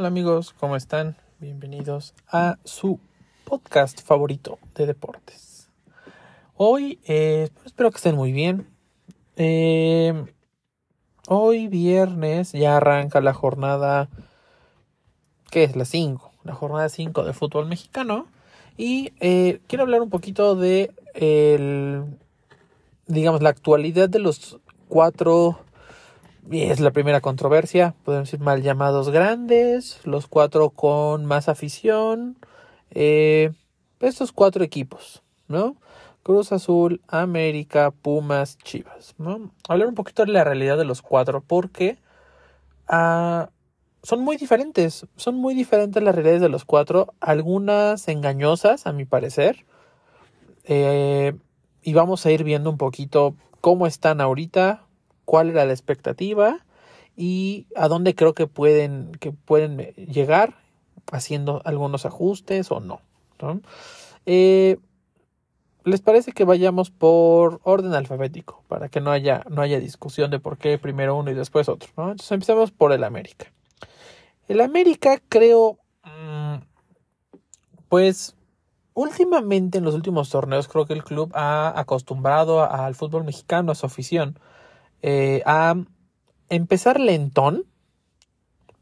Hola amigos, ¿cómo están? Bienvenidos a su podcast favorito de deportes. Hoy eh, espero que estén muy bien. Eh, hoy viernes ya arranca la jornada, ¿qué es? La 5, la jornada 5 de fútbol mexicano. Y eh, quiero hablar un poquito de el, digamos, la actualidad de los cuatro es la primera controversia, podemos decir mal llamados grandes, los cuatro con más afición, eh, estos cuatro equipos, ¿no? Cruz Azul, América, Pumas, Chivas, ¿no? Hablar un poquito de la realidad de los cuatro, porque ah, son muy diferentes, son muy diferentes las realidades de los cuatro, algunas engañosas, a mi parecer, eh, y vamos a ir viendo un poquito cómo están ahorita, cuál era la expectativa y a dónde creo que pueden, que pueden llegar haciendo algunos ajustes o no. Eh, ¿Les parece que vayamos por orden alfabético para que no haya, no haya discusión de por qué primero uno y después otro? Entonces empecemos por el América. El América creo, mm, pues últimamente en los últimos torneos creo que el club ha acostumbrado al fútbol mexicano, a su afición, eh, a empezar lentón,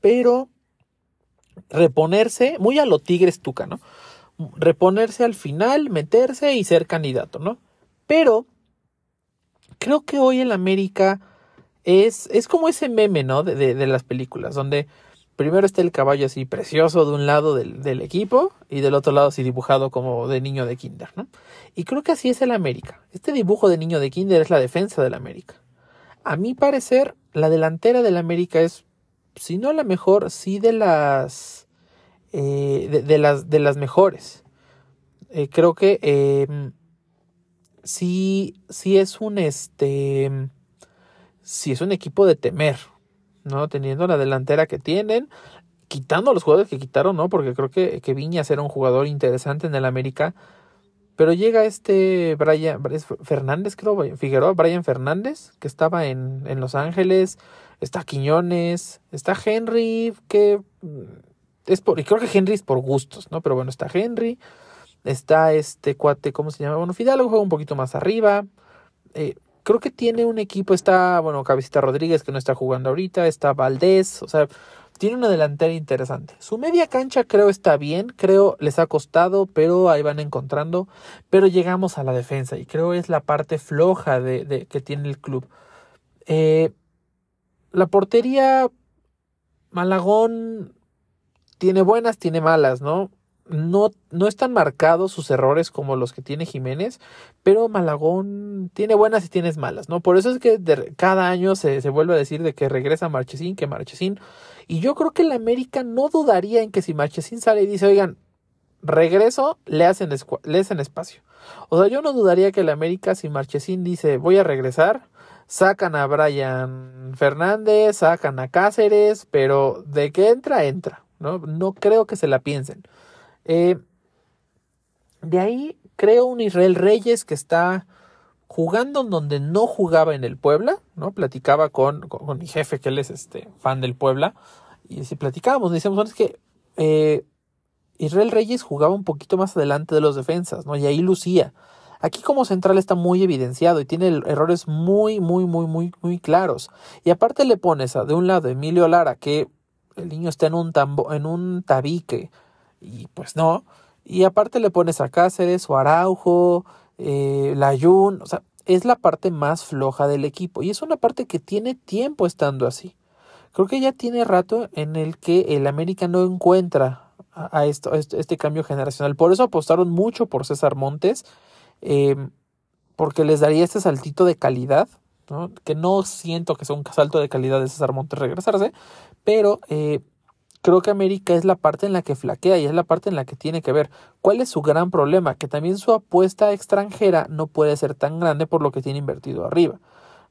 pero reponerse, muy a lo Tigres Tuca, ¿no? Reponerse al final, meterse y ser candidato, ¿no? Pero creo que hoy en América es, es como ese meme, ¿no? De, de, las películas, donde primero está el caballo así precioso de un lado del, del, equipo y del otro lado así dibujado como de niño de kinder, ¿no? Y creo que así es el América. Este dibujo de niño de kinder es la defensa del América. A mi parecer, la delantera del América es, si no la mejor, sí de las, eh, de, las, de las mejores. Eh, creo que eh, sí, sí es un, este, sí es un equipo de temer, ¿no? Teniendo la delantera que tienen, quitando los jugadores que quitaron, ¿no? Porque creo que, que Viñas era un jugador interesante en el América. Pero llega este Brian Fernández, creo, Figueroa, Brian Fernández, que estaba en, en Los Ángeles, está Quiñones, está Henry, que mm, es por, y creo que Henry es por gustos, ¿no? Pero bueno, está Henry, está este cuate, ¿cómo se llama? Bueno, Fidalgo juega un poquito más arriba. Eh, creo que tiene un equipo, está, bueno, Cabecita Rodríguez, que no está jugando ahorita, está Valdés, o sea, tiene una delantera interesante. Su media cancha creo está bien, creo les ha costado, pero ahí van encontrando. Pero llegamos a la defensa y creo es la parte floja de, que tiene el club. Eh, la portería, Malagón tiene buenas, tiene malas, ¿no? No, no están marcados sus errores como los que tiene Jiménez, pero Malagón tiene buenas y tienes malas, ¿no? Por eso es que cada año se, se, vuelve a decir de que regresa Marchesín, que Marchesín. Y yo creo que la América no dudaría en que si Marchesín sale y dice, oigan, regreso, le hacen, le hacen espacio. O sea, yo no dudaría que la América, si Marchesín dice, voy a regresar, sacan a Brian Fernández, sacan a Cáceres, pero de que entra, entra, ¿no? No creo que se la piensen. Eh, de ahí creo un Israel Reyes que está jugando donde no jugaba en el Puebla, ¿no? Platicaba con, con, mi jefe, que él es este fan del Puebla, y si platicábamos, decíamos, es que eh, Israel Reyes jugaba un poquito más adelante de los defensas, ¿no? Y ahí lucía. Aquí como central está muy evidenciado y tiene errores muy, muy, muy, muy, muy claros. Y aparte le pones a, de un lado, Emilio Lara, que el niño está en un, tambo, en un tabique, y pues no. Y aparte le pones a Cáceres o Araujo, eh, Layun, o sea, es la parte más floja del equipo. Y es una parte que tiene tiempo estando así. Creo que ya tiene rato en el que el América no encuentra a, esto, este cambio generacional. Por eso apostaron mucho por César Montes, em, porque les daría este saltito de calidad, ¿no? que no siento que sea un salto de calidad de César Montes regresarse, pero eh, creo que América es la parte en la que flaquea y es la parte en la que tiene que ver. ¿Cuál es su gran problema? Que también su apuesta extranjera no puede ser tan grande por lo que tiene invertido arriba.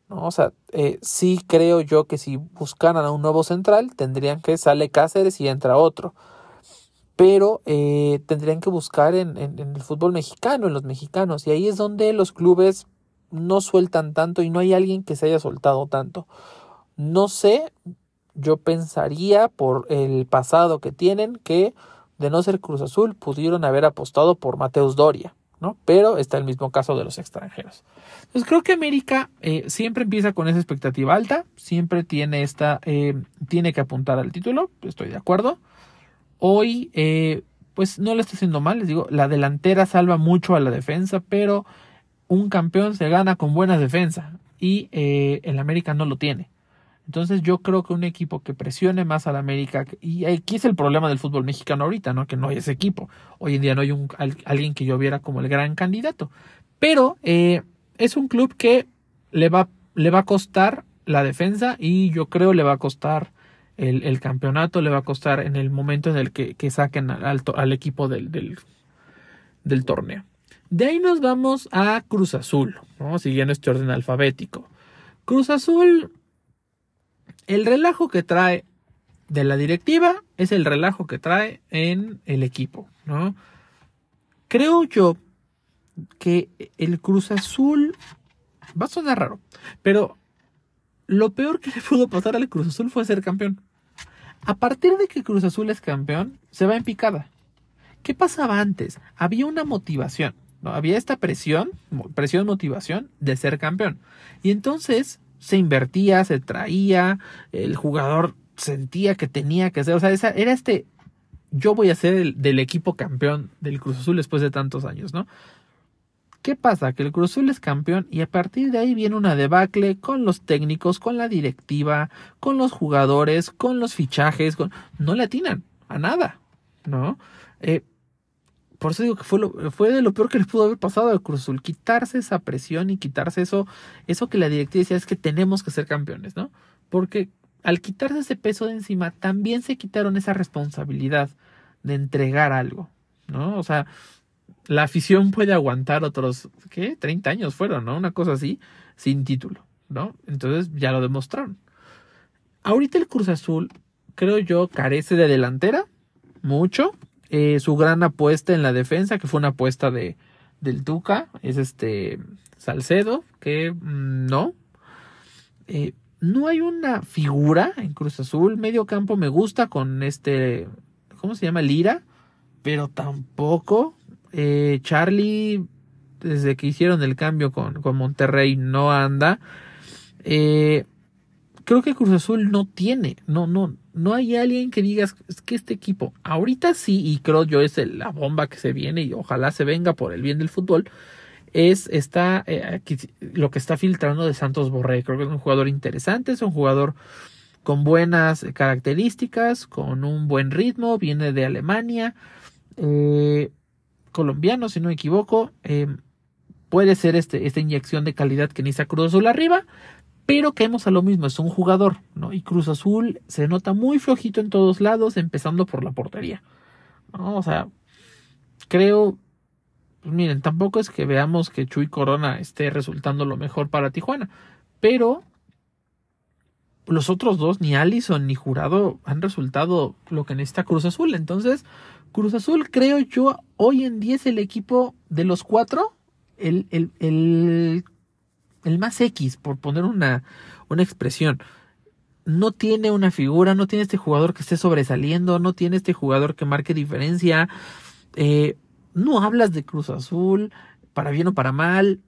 ¿no? O sea, eh, sí creo yo que si buscaran a un nuevo central, tendrían que sale Cáceres y entra otro. Pero eh, tendrían que buscar en, en, en el fútbol mexicano, en los mexicanos. Y ahí es donde los clubes no sueltan tanto y no hay alguien que se haya soltado tanto. No sé, yo pensaría por el pasado que tienen que de no ser Cruz Azul pudieron haber apostado por Mateus Doria, ¿no? Pero está el mismo caso de los extranjeros. Entonces creo que América eh, siempre empieza con esa expectativa alta, siempre tiene esta, eh, tiene que apuntar al título, estoy de acuerdo. Hoy, eh, pues no le está haciendo mal, les digo, la delantera salva mucho a la defensa, pero un campeón se gana con buena defensa y el América no lo tiene. Entonces yo creo que un equipo que presione más al América, y aquí es el problema del fútbol mexicano ahorita, ¿no? Que no hay ese equipo. Hoy en día no hay un, alguien que yo viera como el gran candidato. Pero eh, es un club que le va, le va a costar la defensa y yo creo le va a costar el, campeonato, le va a costar en el momento en el que, saquen al, al equipo del, del, torneo. De ahí nos vamos a Cruz Azul, ¿no? siguiendo este orden alfabético. Cruz Azul el relajo que trae de la directiva es el relajo que trae en el equipo, ¿no? Creo yo que el Cruz Azul va a sonar raro, pero lo peor que le pudo pasar al Cruz Azul fue ser campeón. A partir de que Cruz Azul es campeón, se va en picada. ¿Qué pasaba antes? Había una motivación, ¿no? Había esta presión, presión, motivación de ser campeón. Y entonces se invertía, se traía, el jugador sentía que tenía que ser, o sea, esa, era este, yo voy a ser el, del equipo campeón del Cruz Azul después de tantos años, ¿no? ¿Qué pasa? Que el Cruz Azul es campeón y a partir de ahí viene una debacle con los técnicos, con la directiva, con los jugadores, con los fichajes, con... no le atinan a nada, ¿no? Eh, por eso digo que fue, lo, fue de lo peor que le pudo haber pasado al Cruz Azul, quitarse esa presión y quitarse eso, eso que la directiva decía es que tenemos que ser campeones, ¿no? Porque al quitarse ese peso de encima, también se quitaron esa responsabilidad de entregar algo, ¿no? O sea, la afición puede aguantar otros, ¿qué? 30 años fueron, ¿no? Una cosa así, sin título, ¿no? Entonces ya lo demostraron. Ahorita el Cruz Azul, creo yo, carece de delantera, mucho, eh, su gran apuesta en la defensa, que fue una apuesta de, del Tuca, es este Salcedo, que mm, no. Eh, no hay una figura en Cruz Azul. Medio campo me gusta con este, ¿cómo se llama? Lira, pero tampoco. Eh, Charlie, desde que hicieron el cambio con, con Monterrey, no anda. Creo que Cruz Azul no tiene, no, no, no hay alguien que digas que este equipo, ahorita sí, y creo yo es la bomba que se viene y ojalá se venga por el bien del fútbol, es está, eh, lo que está filtrando de Santos Borré. Creo que es un jugador interesante, es un jugador con buenas características, con un buen ritmo, viene de Alemania, eh, colombiano, si no me equivoco. Eh, puede ser este, esta inyección de calidad que necesita Cruz Azul arriba, pero caemos a lo mismo, es un jugador, ¿no? Y Cruz Azul se nota muy flojito en todos lados, empezando por la portería. ¿no? O sea, creo, pues miren, tampoco es que veamos que Chuy Corona esté resultando lo mejor para Tijuana, pero los otros dos, ni Allison ni Jurado, han resultado lo que necesita Cruz Azul. Entonces, Cruz Azul, creo yo, hoy en día es el equipo de los cuatro, el, el, el el más X, por poner una, una expresión. No tiene una figura, no tiene este jugador que esté sobresaliendo, no tiene este jugador que marque diferencia. Eh, no hablas de Cruz Azul, para bien o para mal.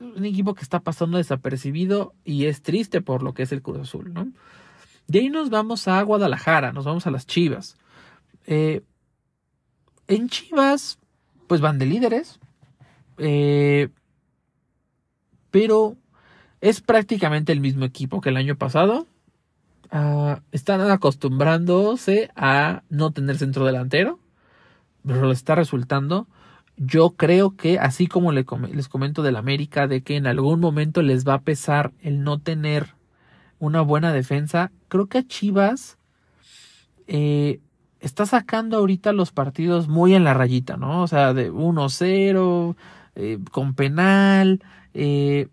Un equipo que está pasando desapercibido y es triste por lo que es el Cruz Azul, ¿no? De ahí nos vamos a Guadalajara, nos vamos a las Chivas. Eh, en Chivas, pues van de líderes. Eh, pero es prácticamente el mismo equipo que el año pasado. Ah, están acostumbrándose a no tener centro delantero, pero le está resultando. Yo creo que, así como les comento del América, de que en algún momento les va a pesar el no tener una buena defensa, creo que a Chivas eh, está sacando ahorita los partidos muy en la rayita, ¿no? O sea, de 1-0, eh, con penal, eh,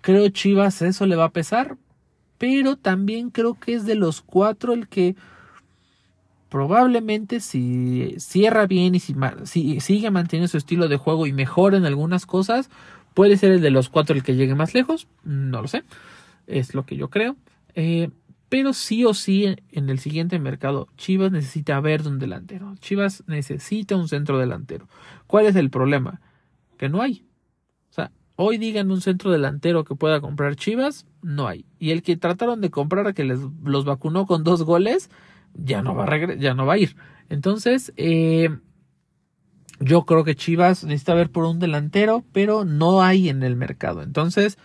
creo Chivas eso le va a pesar, pero también creo que es de los cuatro el que probablemente si cierra bien y si, sigue manteniendo su estilo de juego y mejora en algunas cosas, puede ser el de los cuatro el que llegue más lejos, no lo sé, es lo que yo creo. Eh, Pero sí o sí en el siguiente mercado Chivas necesita ver un delantero. Chivas necesita un centro delantero. ¿Cuál es el problema? Que no hay. O sea, hoy digan un centro delantero que pueda comprar Chivas, no hay. Y el que trataron de comprar que les, los vacunó con dos goles, ya no va a, ya no va a ir. Entonces, eh, yo creo que Chivas necesita ver por un delantero, pero no hay en el mercado. Entonces,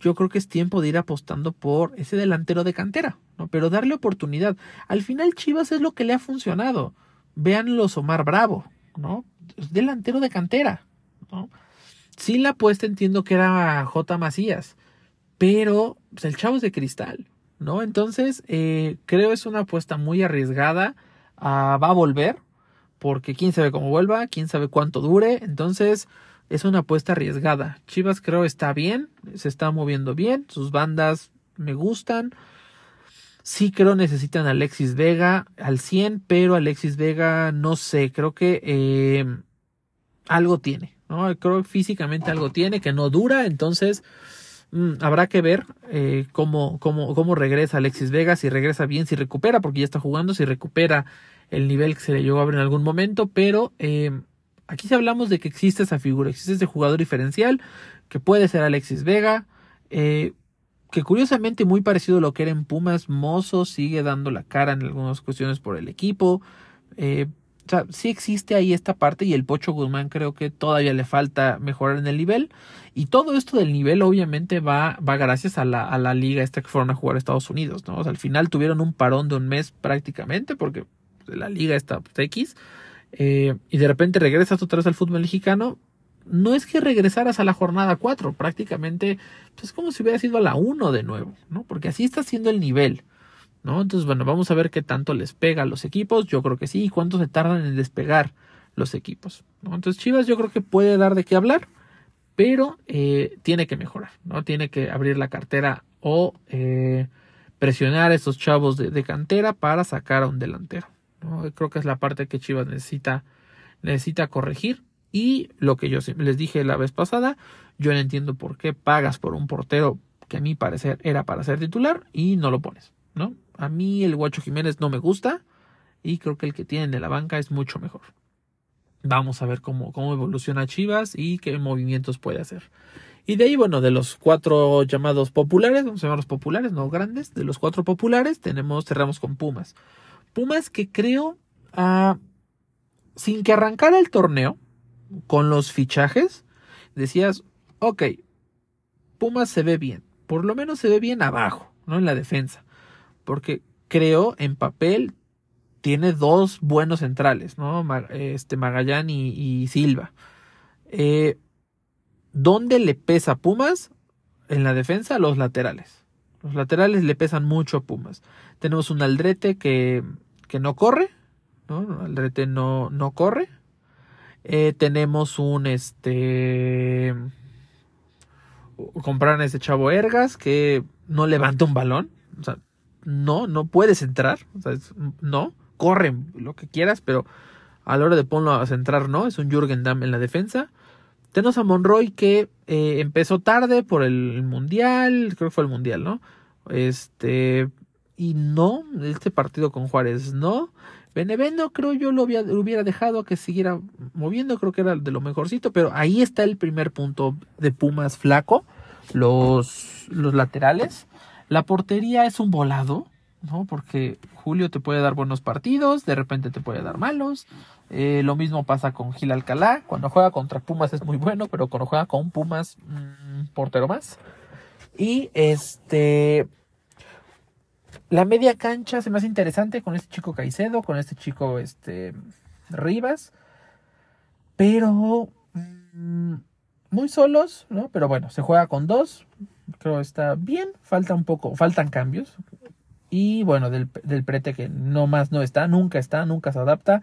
yo creo que es tiempo de ir apostando por ese delantero de cantera, ¿no? Pero darle oportunidad. Al final Chivas es lo que le ha funcionado. Vean los Omar Bravo, ¿no? Delantero de cantera, ¿no? Sin la apuesta entiendo que era J. Macías, pero pues, el chavo es de cristal, ¿no? Entonces, eh, creo es una apuesta muy arriesgada. Ah, va a volver, porque quién sabe cómo vuelva, quién sabe cuánto dure. Entonces, es una apuesta arriesgada. Chivas creo está bien, se está moviendo bien, sus bandas me gustan. Sí creo necesitan a Alexis Vega al 100, pero Alexis Vega no sé, creo que eh, algo tiene, ¿no? Creo que físicamente algo tiene que no dura, entonces mm, habrá que ver eh, cómo, cómo, cómo regresa Alexis Vega, si regresa bien, si recupera, porque ya está jugando, si recupera el nivel que se le llegó a ver en algún momento, pero eh, Aquí sí hablamos de que existe esa figura, existe ese jugador diferencial, que puede ser Alexis Vega, que curiosamente muy parecido a lo que era en Pumas, Mozo sigue dando la cara en algunas cuestiones por el equipo. Eh, o sea, sí existe ahí esta parte y el Pocho Guzmán creo que todavía le falta mejorar en el nivel. Y todo esto del nivel obviamente va, va gracias a la, a la liga esta que fueron a jugar a Estados Unidos, ¿no? Al final tuvieron un parón de un mes prácticamente porque la liga está pues, X. Eh, y de repente regresas otra vez al fútbol mexicano, no es que regresaras a la jornada 4, prácticamente pues es como si hubieras ido a la 1 de nuevo, ¿no? Porque así está siendo el nivel, ¿no? Entonces, bueno, vamos a ver qué tanto les pega a los equipos, yo creo que sí, y cuánto se tardan en despegar los equipos, ¿no? Entonces, Chivas yo creo que puede dar de qué hablar, pero eh, tiene que mejorar, ¿no? Tiene que abrir la cartera o eh, presionar a esos chavos de cantera para sacar a un delantero. Creo que es la parte que Chivas necesita, necesita corregir. Y lo que yo les dije la vez pasada, yo no entiendo por qué pagas por un portero que a mi parecer era para ser titular y no lo pones, ¿no? A mí el Guacho Jiménez no me gusta y creo que el que tienen de la banca es mucho mejor. Vamos a ver cómo, cómo evoluciona Chivas y qué movimientos puede hacer. Y de ahí, bueno, de los cuatro llamados populares, vamos a llamarlos populares, no grandes, de los cuatro populares, tenemos, cerramos con Pumas. Pumas que creo, ah, sin que arrancara el torneo, con los fichajes, decías, ok, Pumas se ve bien, por lo menos se ve bien abajo, ¿no? En la defensa, porque creo en papel tiene dos buenos centrales, ¿no? Este Magallán y, Silva. Eh, ¿Dónde le pesa Pumas? En la defensa, los laterales. Los laterales le pesan mucho a Pumas. Tenemos un Aldrete que, que no corre, ¿no? Aldrete no, no corre. Eh, tenemos un este. Compraron a ese chavo Ergas que no levanta un balón. O sea, no, no puedes entrar. O sea, no, corre lo que quieras, pero a la hora de ponlo a centrar, no. Es un Jürgen Damm en la defensa. Tenemos a Monroy que eh, empezó tarde por el mundial, creo que fue el mundial, ¿no? Este, y no, este partido con Juárez no. Benevendo creo yo lo, hubiera dejado que siguiera moviendo, creo que era de lo mejorcito, pero ahí está el primer punto de Pumas flaco, los, los laterales. La portería es un volado, ¿no? Porque Julio te puede dar buenos partidos, de repente te puede dar malos. Eh, lo mismo pasa con Gil Alcalá, cuando juega contra Pumas es muy bueno, pero cuando juega con Pumas, mm, portero más. Y este, la media cancha se me hace interesante con este chico Caicedo, con este chico este, Rivas. Pero mm, muy solos, ¿no? Pero bueno, se juega con dos. Creo está bien. Falta un poco, faltan cambios. Y bueno, del, del prete que no más no está, nunca está, nunca se adapta.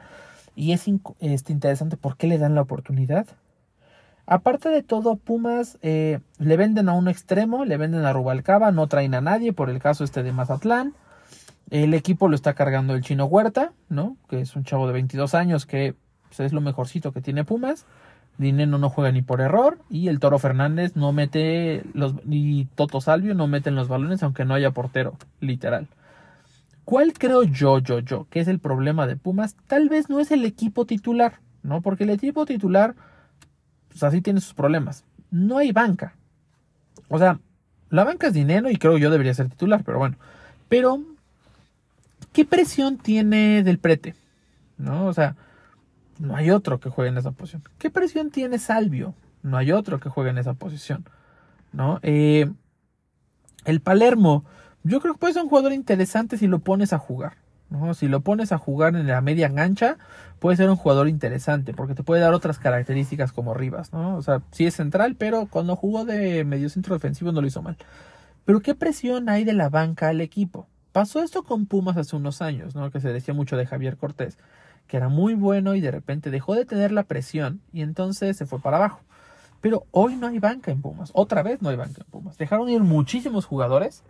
Y es este, interesante por qué le dan la oportunidad. Aparte de todo, Pumas eh, le venden a un extremo, le venden a Rubalcaba, no traen a nadie por el caso este de Mazatlán. El equipo lo está cargando el chino Huerta, ¿no? Que es un chavo de 22 años que pues, es lo mejorcito que tiene Pumas. Dineno no juega ni por error y el Toro Fernández no mete los y Toto Salvio no meten los balones aunque no haya portero, literal. ¿Cuál creo yo, yo, yo, que es el problema de Pumas? Tal vez no es el equipo titular, ¿no? Porque el equipo titular, pues así tiene sus problemas. No hay banca. O sea, la banca es dinero y creo yo debería ser titular, pero bueno. Pero, ¿qué presión tiene del prete? ¿No? O sea, no hay otro que juegue en esa posición. ¿Qué presión tiene Salvio? No hay otro que juegue en esa posición. ¿No? Eh, el Palermo, yo creo que puede ser un jugador interesante si lo pones a jugar. Si lo pones a jugar en la media engancha, puede ser un jugador interesante, porque te puede dar otras características como Rivas, ¿no? O sea, sí es central, pero cuando jugó de medio centro defensivo no lo hizo mal. Pero ¿qué presión hay de la banca al equipo? Pasó esto con Pumas hace unos años, ¿no? Que se decía mucho de Javier Cortés que era muy bueno y de repente dejó de tener la presión y entonces se fue para abajo. Pero hoy no hay banca en Pumas, otra vez no hay banca en Pumas. Dejaron ir muchísimos jugadores,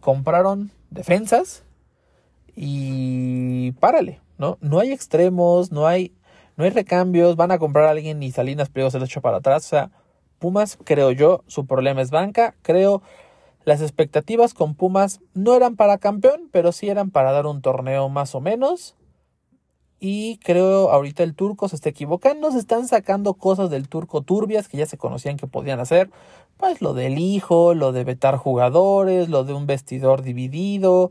compraron defensas y párale, ¿no? No hay extremos, no hay, no hay recambios, van a comprar a alguien y Salinas Pliego se lo echa para atrás. O sea, Pumas, creo yo, su problema es banca. Creo las expectativas con Pumas no eran para campeón, pero sí eran para dar un torneo más o menos. Y creo ahorita el turco se está equivocando, se están sacando cosas del turco turbias que ya se conocían que podían hacer. Pues lo del hijo, lo de vetar jugadores, lo de un vestidor dividido.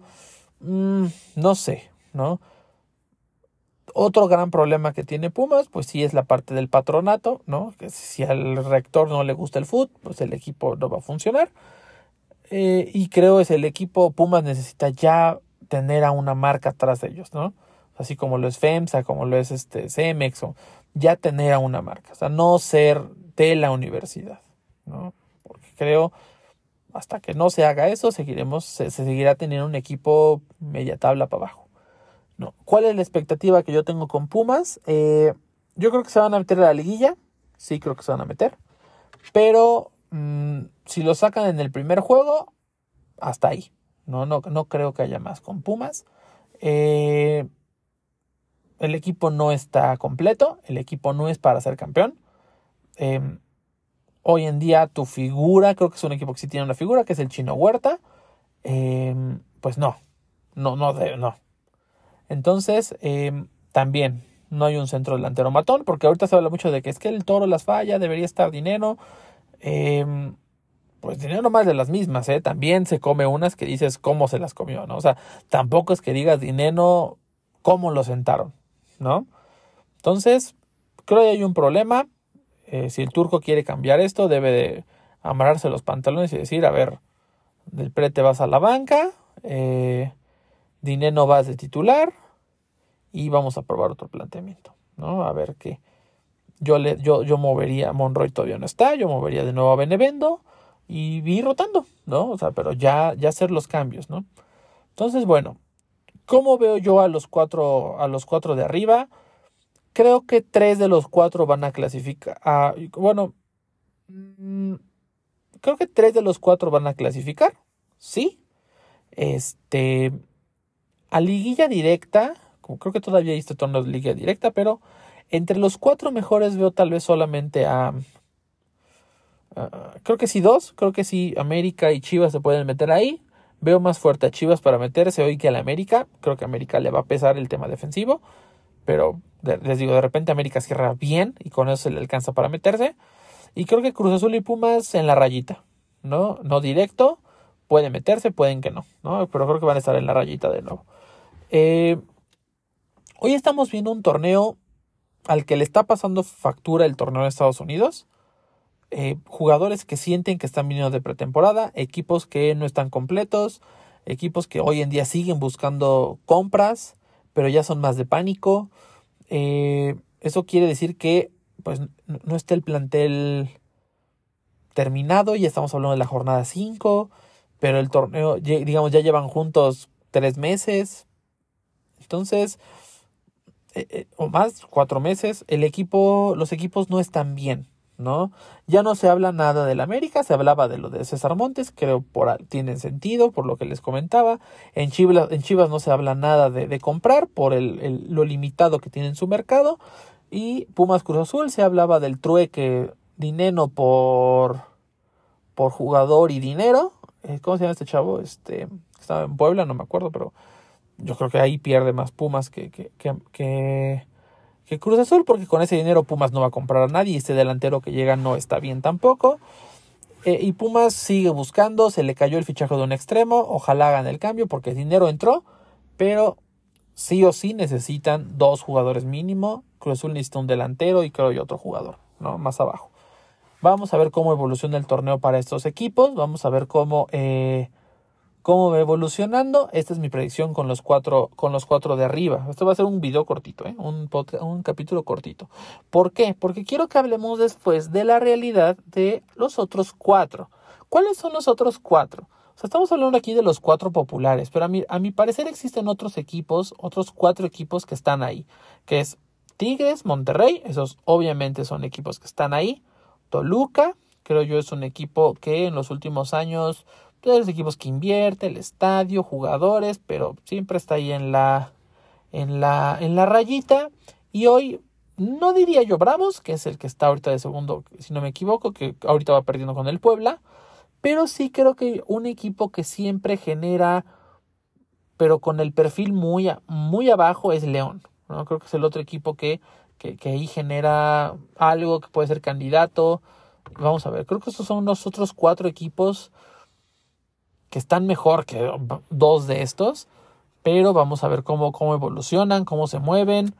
Mm, no sé, ¿no? Otro gran problema que tiene Pumas, pues sí es la parte del patronato, ¿no? Que si al rector no le gusta el fútbol, pues el equipo no va a funcionar. Eh, y creo es el equipo Pumas necesita ya tener a una marca atrás de ellos, ¿no? así como lo es FEMSA, como lo es este CEMEX, ya tener a una marca, o sea, no ser de la universidad, ¿no? Porque creo, hasta que no se haga eso, seguiremos, se, seguirá teniendo un equipo media tabla para abajo. ¿Cuál es la expectativa que yo tengo con Pumas? Eh, yo creo que se van a meter a la liguilla, sí creo que se van a meter, pero mm, si lo sacan en el primer juego, hasta ahí. No, no, no creo que haya más con Pumas. Eh, el equipo no está completo, el equipo no es para ser campeón. Em, hoy en día tu figura, creo que es un equipo que sí tiene una figura, que es el Chino Huerta. Em, pues no, no, no, no. Entonces, em, también no hay un centro delantero matón, porque ahorita se habla mucho de que es que el toro las falla, debería estar dinero. pues dinero más de las mismas, ¿eh? También se come unas que dices cómo se las comió, ¿no? O sea, tampoco es que digas dinero cómo lo sentaron. ¿no? Entonces, creo que hay un problema. Eh, si el turco quiere cambiar esto, debe de amarrarse los pantalones y decir, a ver, del prete vas a la banca, eh, Dineno vas de titular y vamos a probar otro planteamiento, ¿no? A ver qué. Yo, le, yo, yo movería, Monroy todavía no está, yo movería de nuevo a Benevendo y ir rotando, ¿no? O sea, pero ya, ya hacer los cambios, ¿no? Entonces, bueno, ¿Cómo veo yo a los cuatro, a los cuatro de arriba? Creo que tres de los cuatro van a clasificar. bueno, mm, creo que tres de los cuatro van a clasificar. Sí. Este. A liguilla directa. Creo que todavía hay este torneo de liguilla directa, pero entre los cuatro mejores veo tal vez solamente a. creo que sí, dos. Creo que sí, América y Chivas se pueden meter ahí. Veo más fuerte a Chivas para meterse hoy que a la América. Creo que a América le va a pesar el tema defensivo. Pero les digo, de repente América cierra bien y con eso se le alcanza para meterse. Y creo que Cruz Azul y Pumas en la rayita. ¿No? No directo. Puede meterse, pueden que no. ¿no? Pero creo que van a estar en la rayita de nuevo. Eh, hoy estamos viendo un torneo al que le está pasando factura el torneo de Estados Unidos. Eh, jugadores que sienten que están viniendo de pretemporada, equipos que no están completos, equipos que hoy en día siguen buscando compras, pero ya son más de pánico. Eh, eso quiere decir que pues no está el plantel terminado, ya estamos hablando de la jornada 5, pero el torneo, digamos, ya llevan juntos tres meses. Entonces, eh, o más, cuatro meses, el equipo, los equipos no están bien. ¿No? Ya no se habla nada del América, se hablaba de lo de César Montes, creo por tiene sentido, por lo que les comentaba. En Chivas, en Chivas no se habla nada de, comprar por el, lo limitado que tiene en su mercado. Y Pumas Cruz Azul se hablaba del trueque dinero por, por jugador y dinero. Eh, ¿Cómo se llama este chavo? Este, estaba en Puebla, no me acuerdo, pero yo creo que ahí pierde más Pumas que, que, que, Cruz Azul, porque con ese dinero Pumas no va a comprar a nadie este delantero que llega no está bien tampoco. Eh, y Pumas sigue buscando, se le cayó el fichaje de un extremo, ojalá hagan el cambio porque el dinero entró, pero sí o sí necesitan dos jugadores mínimo. Cruz Azul necesita un delantero y creo y otro jugador, ¿no? Más abajo. Vamos a ver cómo evoluciona el torneo para estos equipos. Vamos a ver cómo, eh, cómo va evolucionando. Esta es mi predicción con los cuatro, con los cuatro de arriba. Esto va a ser un video cortito, ¿eh? un, capítulo cortito. ¿Por qué? Porque quiero que hablemos después de la realidad de los otros cuatro. ¿Cuáles son los otros cuatro? Estamos hablando aquí de los cuatro populares, pero a mi, a mi parecer existen otros equipos, otros cuatro equipos que están ahí, que es Tigres, Monterrey, esos obviamente son equipos que están ahí. Toluca, creo yo es un equipo que en los últimos años, pues, los equipos que invierte, el estadio, jugadores, pero siempre está ahí en la, en la, en la rayita. Y hoy, no diría yo Bravos, que es el que está ahorita de segundo, si no me equivoco, que ahorita va perdiendo con el Puebla, pero sí creo que un equipo que siempre genera, pero con el perfil muy, muy abajo, es León. ¿no? Creo que es el otro equipo que que, ahí genera algo que puede ser candidato. Vamos a ver, creo que estos son los otros cuatro equipos que están mejor que dos de estos, pero vamos a ver cómo, cómo evolucionan, cómo se mueven.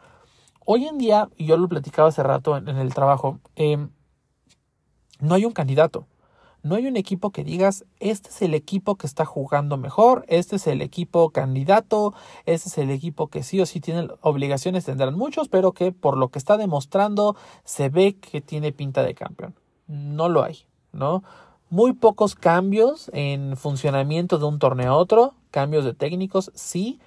Hoy en día, y yo lo platicaba hace rato en, el trabajo, em, no hay un candidato. No hay un equipo que digas, este es el equipo que está jugando mejor, este es el equipo candidato, este es el equipo que sí o sí tiene obligaciones, tendrán muchos, pero que por lo que está demostrando se ve que tiene pinta de campeón. No lo hay, ¿no? Muy pocos cambios en funcionamiento de un torneo a otro, cambios de técnicos, sí,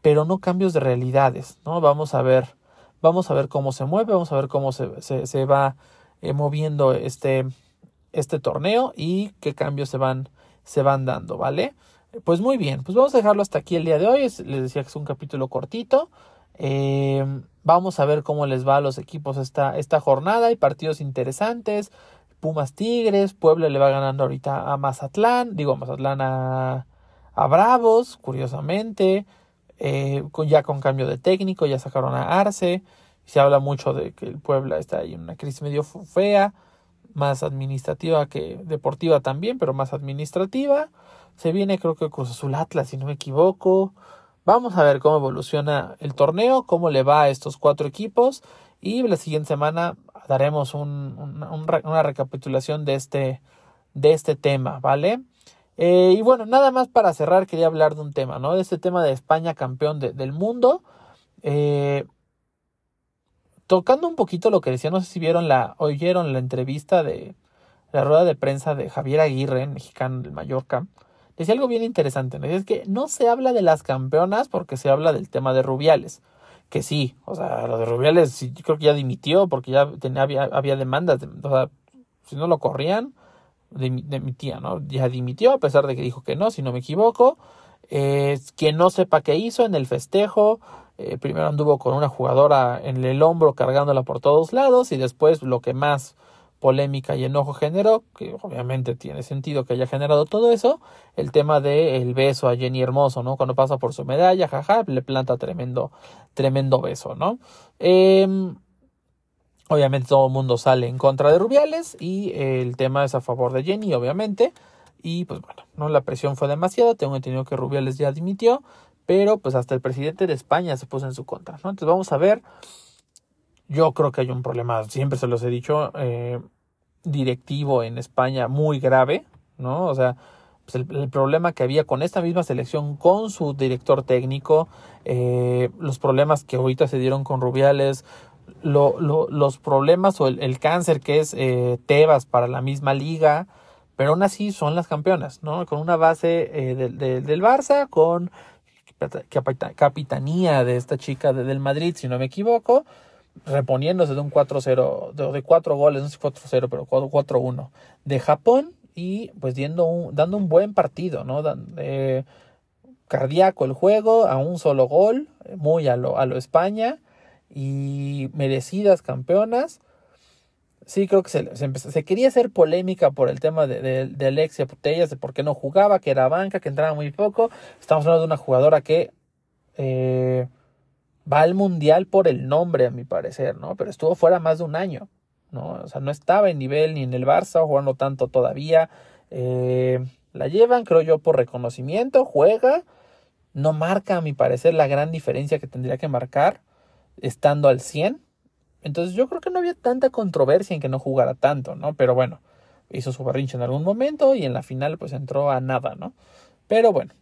pero no cambios de realidades, ¿no? Vamos a ver, vamos a ver cómo se mueve, vamos a ver cómo se, se, va eh, moviendo este, este torneo y qué cambios se van, se van dando, ¿vale? Pues muy bien, pues vamos a dejarlo hasta aquí el día de hoy. Les decía que es un capítulo cortito. Eh, vamos a ver cómo les va a los equipos esta, esta jornada. Hay partidos interesantes. Pumas Tigres, Puebla le va ganando ahorita a Mazatlán, digo Mazatlán a, a Bravos, curiosamente, eh, ya con cambio de técnico, ya sacaron a Arce, se habla mucho de que el Puebla está ahí en una crisis medio fea, más administrativa que deportiva también, pero más administrativa. Se viene creo que Cruz Azul Atlas, si no me equivoco. Vamos a ver cómo evoluciona el torneo, cómo le va a estos cuatro equipos y la siguiente semana daremos un, una recapitulación de este, de este tema, ¿vale? Eh, y bueno, nada más para cerrar quería hablar de un tema, ¿no? De este tema de España campeón del mundo. Eh, tocando un poquito lo que decía, no sé si vieron la, oyeron la entrevista de la rueda de prensa de Javier Aguirre, mexicano del Mallorca, decía algo bien interesante, ¿no? es que no se habla de las campeonas porque se habla del tema de Rubiales, que sí, o sea, lo de Rubiales yo creo que ya dimitió porque ya tenía, había, demandas, o sea, si no lo corrían, dimitía, ¿no? Ya dimitió a pesar de que dijo que no, si no me equivoco, eh, quien no sepa qué hizo en el festejo, eh, primero anduvo con una jugadora en el hombro cargándola por todos lados y después lo que más polémica y enojo generó, que obviamente tiene sentido que haya generado todo eso, el tema del beso a Jenny Hermoso, ¿no? Cuando pasa por su medalla, jaja, le planta tremendo, tremendo beso, ¿no? Em, obviamente todo el mundo sale en contra de Rubiales y el tema es a favor de Jenny, obviamente. Y pues bueno, no la presión fue demasiada, tengo entendido que Rubiales ya dimitió, pero pues hasta el presidente de España se puso en su contra, ¿no? Entonces vamos a ver, yo creo que hay un problema, siempre se los he dicho, eh, directivo en España muy grave, ¿no? O sea, pues el, problema que había con esta misma selección, con su director técnico, eh, los problemas que ahorita se dieron con Rubiales, lo, lo, los problemas o el, cáncer que es eh, Tebas para la misma liga, pero aún así son las campeonas, ¿no? Con una base eh, del Barça, con capitanía de esta chica del Madrid, si no me equivoco, reponiéndose de un 4-0, de, cuatro goles, no sé 4-0, pero 4-1 de Japón y pues dando un, dando un buen partido, ¿no? Eh, cardíaco el juego, a un solo gol, muy a lo, a lo España. y merecidas campeonas. Sí, creo que se, se, quería hacer polémica por el tema de, de, Alexia Putellas, de por qué no jugaba, que era banca, que entraba muy poco. Estamos hablando de una jugadora que eh, va al mundial por el nombre, a mi parecer, ¿no? Pero estuvo fuera más de un año, ¿no? O sea, no estaba en nivel ni en el Barça, jugando tanto todavía. Eh, la llevan, creo yo, por reconocimiento, juega, no marca, a mi parecer, la gran diferencia que tendría que marcar estando al 100. Entonces yo creo que no había tanta controversia en que no jugara tanto, ¿no? Pero bueno, hizo su barrinche en algún momento y en la final pues entró a nada, ¿no? Pero bueno,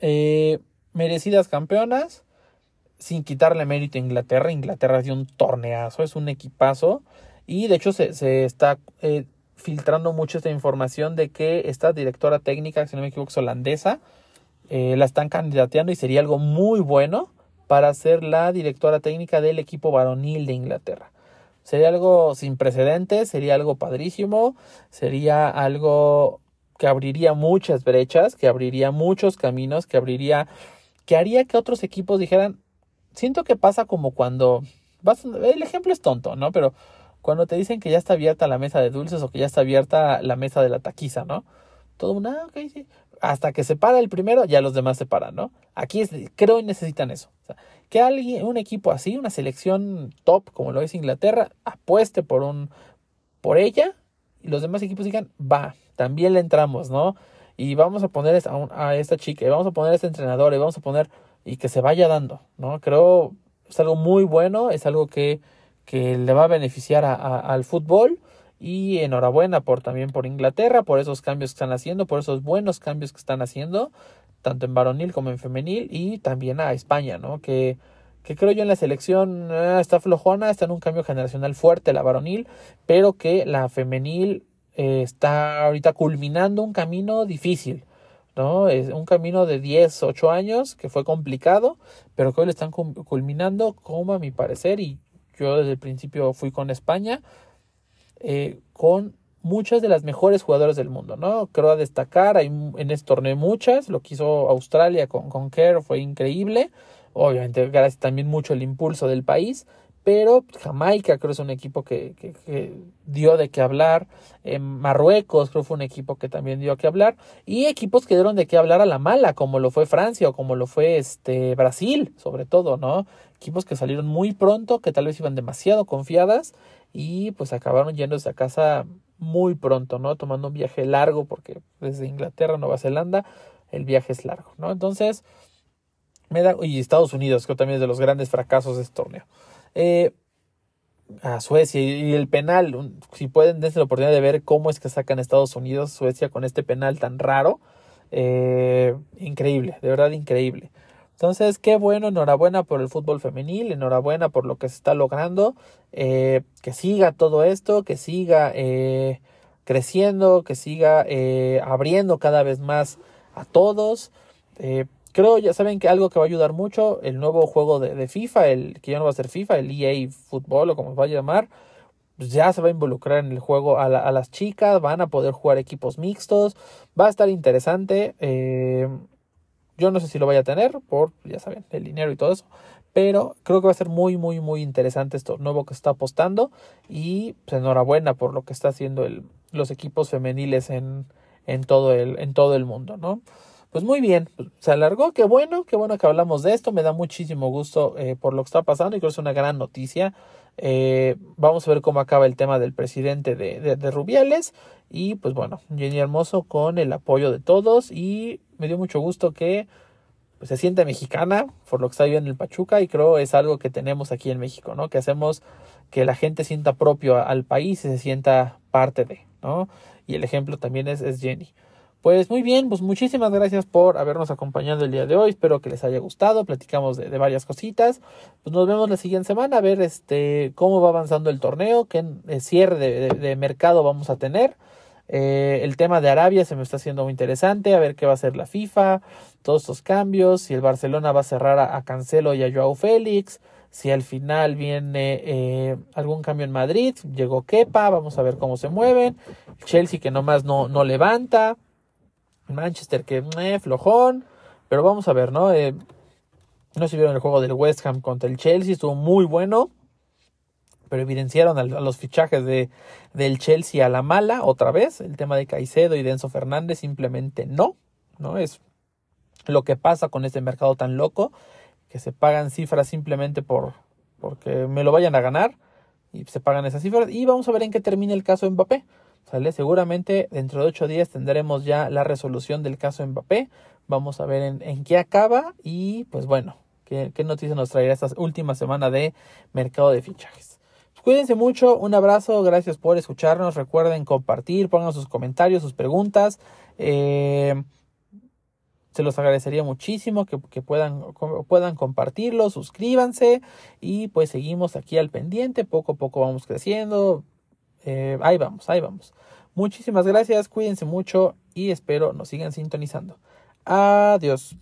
eh, merecidas campeonas, sin quitarle mérito a Inglaterra. Inglaterra dio un torneazo, es un equipazo. Y de hecho se, se está eh, filtrando mucho esta información de que esta directora técnica, si no me equivoco, es holandesa, eh, la están candidateando y sería algo muy bueno para ser la directora técnica del equipo varonil de Inglaterra. Sería algo sin precedentes, sería algo padrísimo, sería algo que abriría muchas brechas, que abriría muchos caminos, que abriría, que haría que otros equipos dijeran, siento que pasa como cuando, vas, el ejemplo es tonto, ¿no? Pero cuando te dicen que ya está abierta la mesa de dulces o que ya está abierta la mesa de la taquiza, ¿no? Todo una, ah, ok, sí. Hasta que se para el primero, ya los demás se paran, ¿no? Aquí creo que necesitan eso. O sea, que alguien, un equipo así, una selección top como lo es Inglaterra, apueste por un, por ella y los demás equipos digan, va, también le entramos, ¿no? Y vamos a poner a, a esta chica, y vamos a poner a este entrenador, y vamos a poner, y que se vaya dando, ¿no? Creo es algo muy bueno, es algo que que le va a beneficiar a, al fútbol. Y enhorabuena por también por Inglaterra, por esos cambios que están haciendo, por esos buenos cambios que están haciendo, tanto en varonil como en femenil, y también a España, ¿no? Que, que creo yo en la selección eh, está flojona, está en un cambio generacional fuerte la varonil, pero que la femenil eh, está ahorita culminando un camino difícil. ¿No? Es un camino de 10, 8 años que fue complicado, pero que hoy le están culminando, como a mi parecer, y yo desde el principio fui con España, eh, con muchas de las mejores jugadoras del mundo, ¿no? Creo destacar, hay en este torneo muchas, lo que hizo Australia con, con Kerr fue increíble, obviamente gracias también mucho el impulso del país, pero Jamaica creo es un equipo que, que, dio de qué hablar, Marruecos creo fue un equipo que también dio que hablar, y equipos que dieron de qué hablar a la mala, como lo fue Francia o como lo fue este Brasil, sobre todo, ¿no? Equipos que salieron muy pronto, que tal vez iban demasiado confiadas y pues acabaron yéndose a casa muy pronto, ¿no? Tomando un viaje largo, porque desde Inglaterra a Nueva Zelanda el viaje es largo, ¿no? Entonces, me da, y Estados Unidos, que también es de los grandes fracasos de este torneo. Eh, a Suecia y el penal, si pueden dense la oportunidad de ver cómo es que sacan Estados Unidos, Suecia con este penal tan raro, eh, increíble, de verdad increíble. Entonces, qué bueno, enhorabuena por el fútbol femenil, enhorabuena por lo que se está logrando, eh, que siga todo esto, que siga creciendo, que siga abriendo cada vez más a todos. Creo, ya saben que algo que va a ayudar mucho, el nuevo juego de, FIFA, el que ya no va a ser FIFA, el EA Fútbol o como se va a llamar, pues ya se va a involucrar en el juego a, las chicas, van a poder jugar equipos mixtos, va a estar interesante. Eh, yo no sé si lo vaya a tener, por, ya saben, el dinero y todo eso, pero creo que va a ser muy, muy, muy interesante esto nuevo que está apostando y pues, enhorabuena por lo que está haciendo el, los equipos femeniles en, en, todo el, en todo el mundo, ¿no? Pues muy bien, pues, se alargó, qué bueno, qué bueno que hablamos de esto, me da muchísimo gusto eh, por lo que está pasando y creo que es una gran noticia. Eh, vamos a ver cómo acaba el tema del presidente de, de, Rubiales y pues bueno, Jenny Hermoso con el apoyo de todos y me dio mucho gusto que pues, se siente mexicana por lo que está viendo en el Pachuca y creo es algo que tenemos aquí en México, ¿no? Que hacemos que la gente sienta propio al país y se sienta parte de, ¿no? Y el ejemplo también es, es Jenny. Pues muy bien, pues muchísimas gracias por habernos acompañado el día de hoy. Espero que les haya gustado. Platicamos de, varias cositas. Pues nos vemos la siguiente semana a ver este cómo va avanzando el torneo, qué eh, cierre de, mercado vamos a tener. Eh, el tema de Arabia se me está haciendo muy interesante, a ver qué va a hacer la FIFA, todos estos cambios, si el Barcelona va a cerrar a, Cancelo y a Joao Félix, si al final viene eh, algún cambio en Madrid, llegó Kepa, vamos a ver cómo se mueven, Chelsea que nomás no, no levanta, Manchester que eh, flojón, pero vamos a ver, ¿no? Eh, No se vieron el juego del West Ham contra el Chelsea, estuvo muy bueno. Pero evidenciaron los fichajes de, del Chelsea a la mala otra vez. El tema de Caicedo y Denso Fernández simplemente no. No es lo que pasa con este mercado tan loco. Que se pagan cifras simplemente por porque me lo vayan a ganar. Y se pagan esas cifras. Y vamos a ver en qué termina el caso de Mbappé. Seguramente dentro de ocho días tendremos ya la resolución del caso Mbappé. Vamos a ver en, en qué acaba. Y pues bueno, qué, qué noticias nos traerá esta última semana de mercado de fichajes. Cuídense mucho, un abrazo, gracias por escucharnos. Recuerden compartir, pongan sus comentarios, sus preguntas. Eh, se los agradecería muchísimo que, que, puedan, puedan compartirlo, suscríbanse y pues seguimos aquí al pendiente. Poco a poco vamos creciendo. Eh, ahí vamos, ahí vamos. Muchísimas gracias, cuídense mucho y espero nos sigan sintonizando. Adiós.